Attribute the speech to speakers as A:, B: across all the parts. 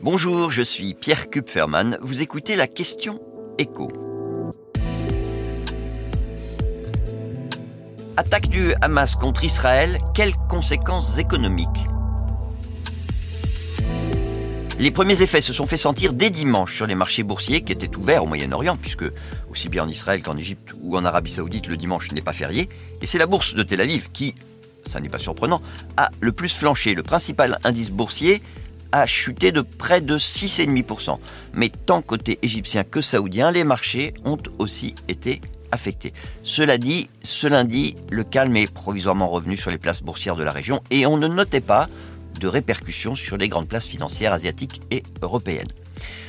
A: Bonjour, je suis Pierre Kupferman. Vous écoutez la question écho. Attaque du Hamas contre Israël, quelles conséquences économiques? Les premiers effets se sont fait sentir dès dimanche sur les marchés boursiers qui étaient ouverts au Moyen-Orient, puisque aussi bien en Israël qu'en Égypte ou en Arabie Saoudite, le dimanche n'est pas férié. Et c'est la bourse de Tel Aviv qui, ça n'est pas surprenant, a le plus flanché. Le principal indice boursier a chuté de près de 6,5%. Mais tant côté égyptien que saoudien, les marchés ont aussi été affectés. Cela dit, ce lundi, le calme est provisoirement revenu sur les places boursières de la région et on ne notait pas de répercussions sur les grandes places financières asiatiques et européennes.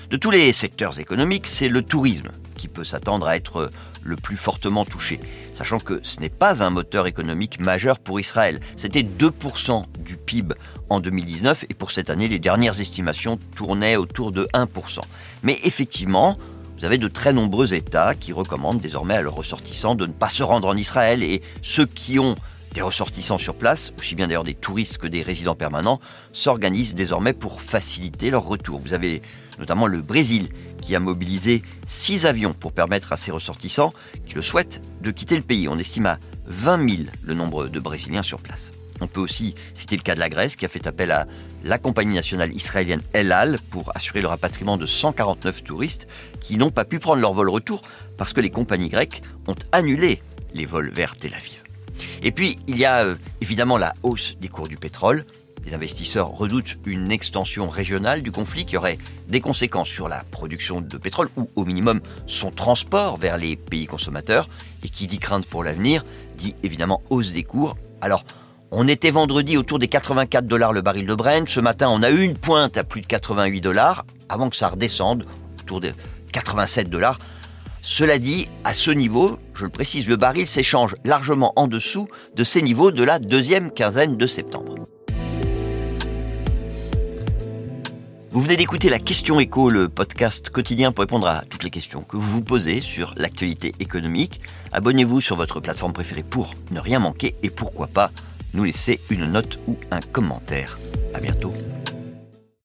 A: De tous les secteurs économiques, c'est le tourisme qui peut s'attendre à être le plus fortement touché, sachant que ce n'est pas un moteur économique majeur pour Israël. C'était 2% du PIB en 2019 et pour cette année, les dernières estimations tournaient autour de 1%. Mais effectivement, vous avez de très nombreux États qui recommandent désormais à leurs ressortissants de ne pas se rendre en Israël et ceux qui ont des ressortissants sur place, aussi bien d'ailleurs des touristes que des résidents permanents, s'organisent désormais pour faciliter leur retour. Vous avez notamment le Brésil qui a mobilisé six avions pour permettre à ses ressortissants qui le souhaitent de quitter le pays. On estime à 20 000 le nombre de Brésiliens sur place. On peut aussi citer le cas de la Grèce qui a fait appel à la compagnie nationale israélienne El Al pour assurer le rapatriement de 149 touristes qui n'ont pas pu prendre leur vol retour parce que les compagnies grecques ont annulé les vols vers Tel Aviv. Et puis, il y a euh, évidemment la hausse des cours du pétrole. Les investisseurs redoutent une extension régionale du conflit qui aurait des conséquences sur la production de pétrole ou au minimum son transport vers les pays consommateurs. Et qui dit crainte pour l'avenir dit évidemment hausse des cours. Alors, on était vendredi autour des 84 dollars le baril de Brent. Ce matin, on a eu une pointe à plus de 88 dollars avant que ça redescende autour de 87 dollars. Cela dit, à ce niveau, je le précise, le baril s'échange largement en dessous de ces niveaux de la deuxième quinzaine de septembre. Vous venez d'écouter la question écho, le podcast quotidien pour répondre à toutes les questions que vous vous posez sur l'actualité économique. Abonnez-vous sur votre plateforme préférée pour ne rien manquer et pourquoi pas nous laisser une note ou un commentaire. À bientôt.